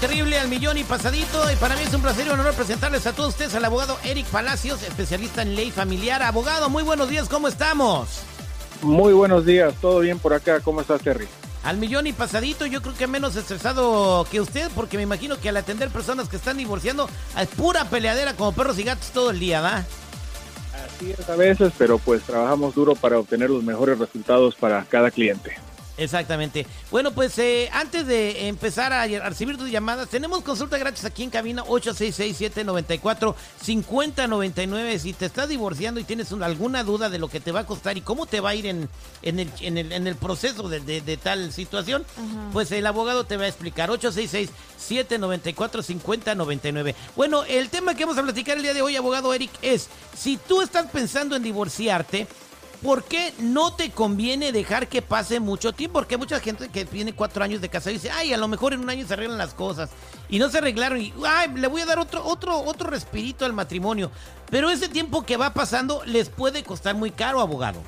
terrible al millón y pasadito. Y para mí es un placer y un honor presentarles a todos ustedes al abogado Eric Palacios, especialista en ley familiar. Abogado, muy buenos días, ¿cómo estamos? Muy buenos días, todo bien por acá, ¿cómo estás, Terry? Al millón y pasadito, yo creo que menos estresado que usted, porque me imagino que al atender personas que están divorciando es pura peleadera como perros y gatos todo el día, ¿va? Así es a veces, pero pues trabajamos duro para obtener los mejores resultados para cada cliente. Exactamente. Bueno, pues eh, antes de empezar a, recibir tus llamadas, tenemos consulta gratis aquí en cabina 866-794-5099. Si te estás divorciando y tienes alguna duda de lo que te va a costar y cómo te va a ir en, en, el, en, el, en el proceso de, tal situación, pues el abogado te va a explicar. 866-794-5099. Bueno, el tema que vamos a platicar el día de hoy, abogado Eric, es si tú estás pensando en divorciarte, ¿por qué no te conviene dejar que pase mucho tiempo? Porque hay mucha gente que tiene cuatro años de casado y dice, ay, a lo mejor en un año se arreglan las cosas. Y no se arreglaron y, ay, le voy a dar otro, otro, otro respirito al matrimonio. Pero ese tiempo que va pasando les puede costar muy caro, abogado.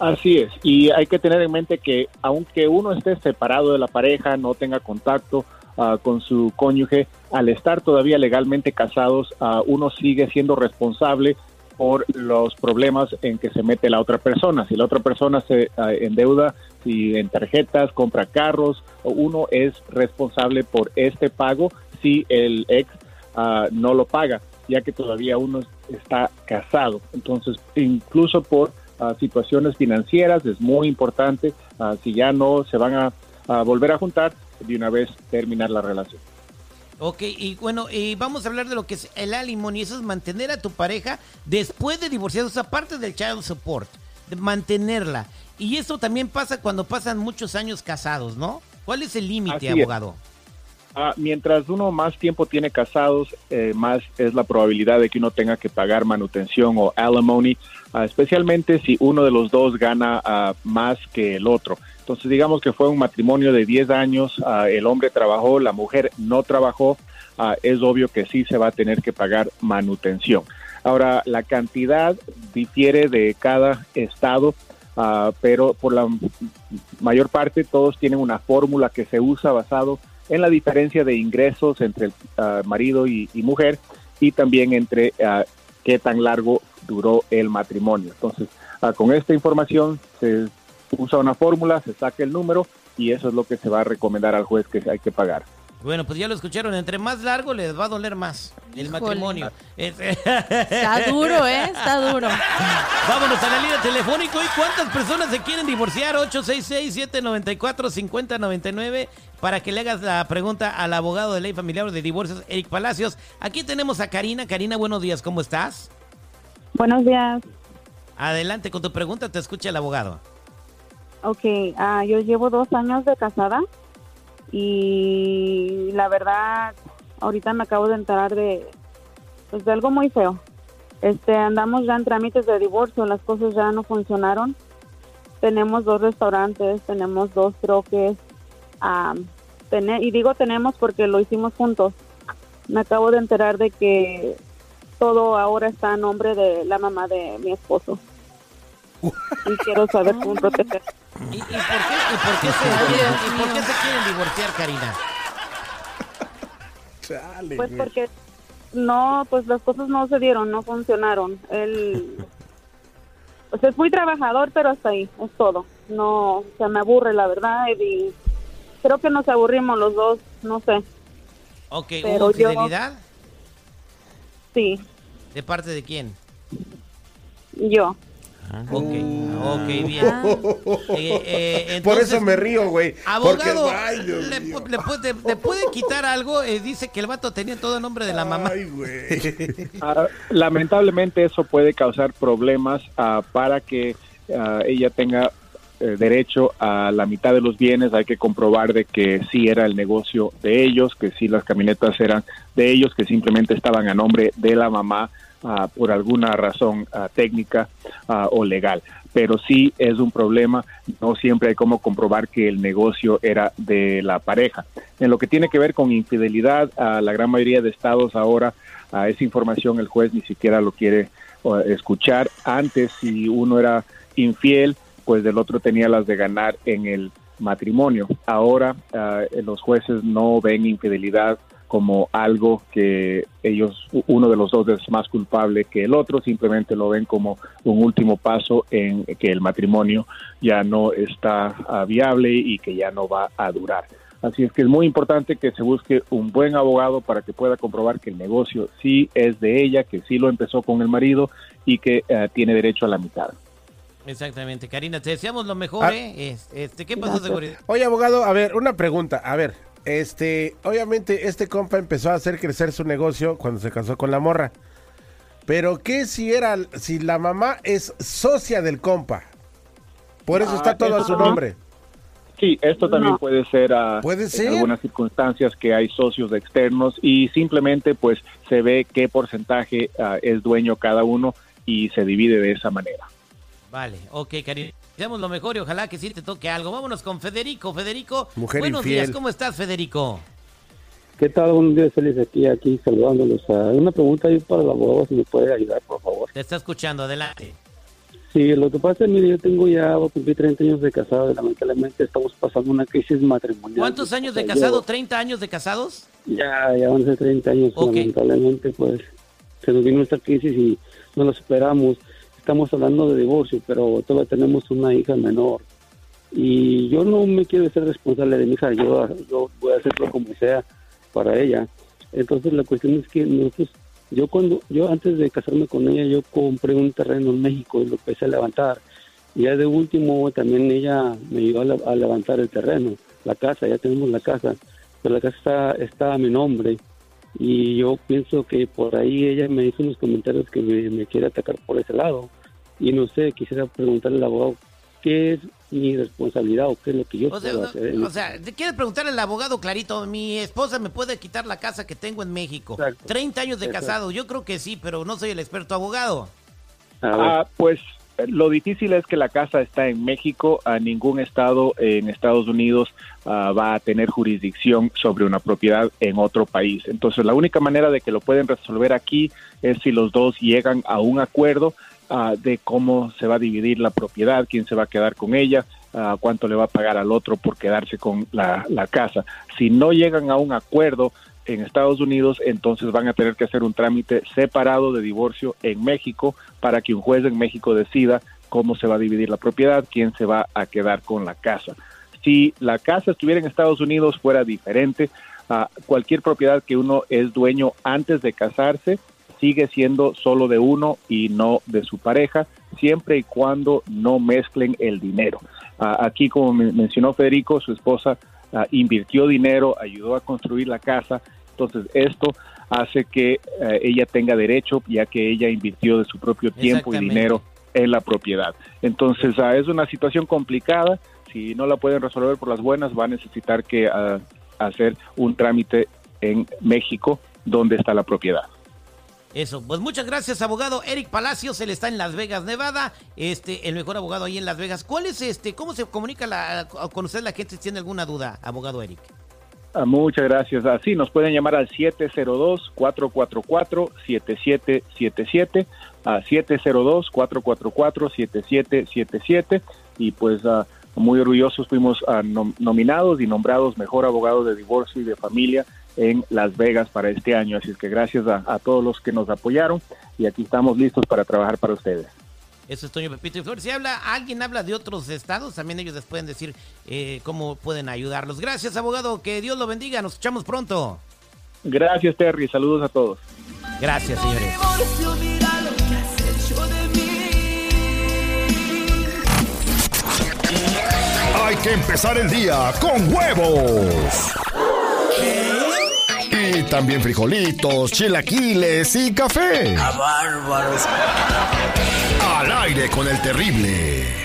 Así es, y hay que tener en mente que aunque uno esté separado de la pareja, no tenga contacto ah, con su cónyuge, al estar todavía legalmente casados, uh, uno sigue siendo responsable por los problemas en que se mete la otra persona. Si la otra persona se uh, endeuda si en tarjetas, compra carros, uno es responsable por este pago si el ex ah, no lo paga, ya que todavía uno está casado. Entonces, incluso por ah, situaciones financieras es muy importante, si ya no se van a volver a juntar, de una vez terminar la relación. Ok, y bueno, y vamos a hablar de lo que es el alimony, eso es mantener a tu pareja después de divorciar, o sea, parte del child support, de mantenerla. Y eso también pasa cuando pasan muchos años casados, ¿no? ¿Cuál es el límite, abogado? Ah, mientras uno más tiempo tiene casados, eh, más es la probabilidad de que uno tenga que pagar manutención o alimony, ah, especialmente si uno de los dos gana ah, más que el otro. Entonces, digamos que fue un matrimonio de 10 años, el hombre trabajó, la mujer no trabajó, es obvio que sí se va a tener que pagar manutención. Ahora, la cantidad difiere de cada estado, pero por la mayor parte todos tienen una fórmula que se usa basado la diferencia de ingresos entre el marido y, mujer y también entre qué tan largo duró el matrimonio. Entonces, con esta información se usa una fórmula, se saca el número y eso es lo que se va a recomendar al juez que hay que pagar. Bueno, pues ya lo escucharon, entre más largo les va a doler más el matrimonio. Está duro, ¿eh? Está duro. Vámonos a la línea telefónica. ¿Y cuántas personas se quieren divorciar? 866-794-5099 para que le hagas la pregunta al abogado de ley familiar de divorcios, Eric Palacios. Aquí tenemos a Karina. Karina, buenos días, ¿cómo estás? Buenos días. Adelante con tu pregunta, te escucha el abogado. Ok, uh, yo llevo dos años de casada y la verdad, ahorita me acabo de enterar de, pues, de algo muy feo. Este, andamos ya en trámites de divorcio, las cosas ya no funcionaron. Tenemos dos restaurantes, tenemos dos troques, um, y digo tenemos porque lo hicimos juntos. Me acabo de enterar de que todo ahora está a nombre de la mamá de mi esposo. Y quiero saber cómo proteger. ¿Y, por, qué, y, por, qué se, ¿Y por qué se quieren divorciar, Karina? pues porque no, pues las cosas no se dieron, no funcionaron. Él, pues es muy trabajador, pero hasta ahí, es todo. No, se me aburre la verdad y creo que nos aburrimos los dos, no sé. Ok, pero ¿hubo fidelidad? sí. ¿De parte de quién? Yo. Ok, ok, bien. Eh, eh, Por eso me río, güey. Abogado, le, puede, quitar algo? Eh, dice que el vato tenía todo el nombre de la mamá. Ay, ah, lamentablemente eso puede causar problemas ah, para que ah, ella tenga derecho a la mitad de los bienes. Hay que comprobar de que sí era el negocio de ellos, que sí las camionetas eran de ellos, que simplemente estaban a nombre de la mamá Por alguna razón ah, técnica ah, o legal. Pero sí es un problema, no siempre hay como comprobar que el negocio era de la pareja. En lo que tiene que ver con infidelidad, la gran mayoría de estados ahora esa información el juez ni siquiera lo quiere escuchar. Antes, si uno era infiel, pues del otro tenía las de ganar en el matrimonio. Ahora los jueces no ven infidelidad como algo que ellos, uno de los dos es más culpable que el otro, simplemente lo ven como un último paso en que el matrimonio ya no está ah, viable y que ya no va a durar. Así es que es muy importante que se busque un buen abogado para que pueda comprobar que el negocio sí es de ella, que sí lo empezó con el marido y que ah, tiene derecho a la mitad. Exactamente, Karina, te deseamos lo mejor, ah. ¿eh? Este, ¿Qué pasó, seguridad? Oye, abogado, a ver, una pregunta, a ver, este, obviamente este compa empezó a hacer crecer su negocio cuando se casó con la morra. Pero ¿qué si era, si la mamá es socia del compa? Por eso está ah, todo a su nombre. Sí, esto también puede ser, uh, ¿Puede ser en algunas circunstancias que hay socios externos y simplemente pues se ve qué porcentaje ah, es dueño cada uno y se divide de esa manera. Vale, ok, cariño. Deseamos lo mejor y ojalá que sí te toque algo. Vámonos con Federico. Federico, buenos días. ¿Cómo estás, Federico? ¿Qué tal? Buenos días, feliz aquí, aquí saludándolos. Uh, una pregunta ahí para la abogado, si me puede ayudar, por favor. Te está escuchando, adelante. Sí, lo que pasa es que yo tengo ya, voy 30 años de casado y lamentablemente estamos pasando una crisis matrimonial. ¿Cuántos años de casado? ¿30 años de casados? Ya, ya van a ser 30 años. Lamentablemente, pues, se nos vino esta crisis y no lo esperamos estamos hablando de divorcio, pero todavía tenemos una hija menor. Y yo no me quiero ser responsable de mi hija, yo, yo voy a hacerlo como sea para ella. Entonces la cuestión es que nosotros, yo cuando, yo antes de casarme con ella, yo compré un terreno en México y lo empecé a levantar. Ya de último también ella me ayudó a, levantar el terreno, la casa, ya tenemos la casa, pero la casa está, está a mi nombre y yo pienso que por ahí ella me hizo unos comentarios que me, quiere atacar por ese lado y no sé, quisiera preguntarle al abogado qué es mi responsabilidad o qué es lo que yo puedo hacer. O sea, quiere preguntarle al abogado clarito, mi esposa me puede quitar la casa que tengo en México. 30 años de casado, yo creo que sí, pero no soy el experto abogado. Ah, pues lo difícil es que la casa está en México, a ningún estado en Estados Unidos ah, va a tener jurisdicción sobre una propiedad en otro país. Entonces, la única manera de que lo pueden resolver aquí es si los dos llegan a un acuerdo ah, de cómo se va a dividir la propiedad, quién se va a quedar con ella, ah, cuánto le va a pagar al otro por quedarse con la, la casa. Si no llegan a un acuerdo, en Estados Unidos, entonces van a tener que hacer un trámite separado de divorcio en México para que un juez en México decida cómo se va a dividir la propiedad, quién se va a quedar con la casa. Si la casa estuviera en Estados Unidos fuera diferente, a cualquier propiedad que uno es dueño antes de casarse sigue siendo solo de uno y no de su pareja, siempre y cuando no mezclen el dinero. aquí, como mencionó Federico, su esposa invirtió dinero, ayudó a construir la casa, entonces esto hace que eh, ella tenga derecho ya que ella invirtió de su propio tiempo y dinero en la propiedad. Entonces ah, es una situación complicada, si no la pueden resolver por las buenas va a necesitar que ah, hacer un trámite en México donde está la propiedad. Eso, pues muchas gracias, abogado Eric Palacios, él está en Las Vegas, Nevada, este, el mejor abogado ahí en Las Vegas. ¿Cuál es este, cómo se comunica la, con usted la gente si tiene alguna duda, abogado Eric? Ah, muchas gracias. Así nos pueden llamar al 702-444-7777, a 702-444-7777 y pues uh, muy orgullosos fuimos nominados y nombrados mejor abogado de divorcio y de familia en Las Vegas para este año. Así es que gracias a, todos los que nos apoyaron y aquí estamos listos para trabajar para ustedes. Eso es Toño Pepito y Flores. Si habla, alguien habla de otros estados, también ellos les pueden decir eh, cómo pueden ayudarlos. Gracias, abogado. Que Dios lo bendiga. Nos escuchamos pronto. Gracias, Terry. Saludos a todos. Gracias, señores. Hay que empezar el día con huevos. También frijolitos, chilaquiles y café. ¡A bárbaros! Al aire con el terrible.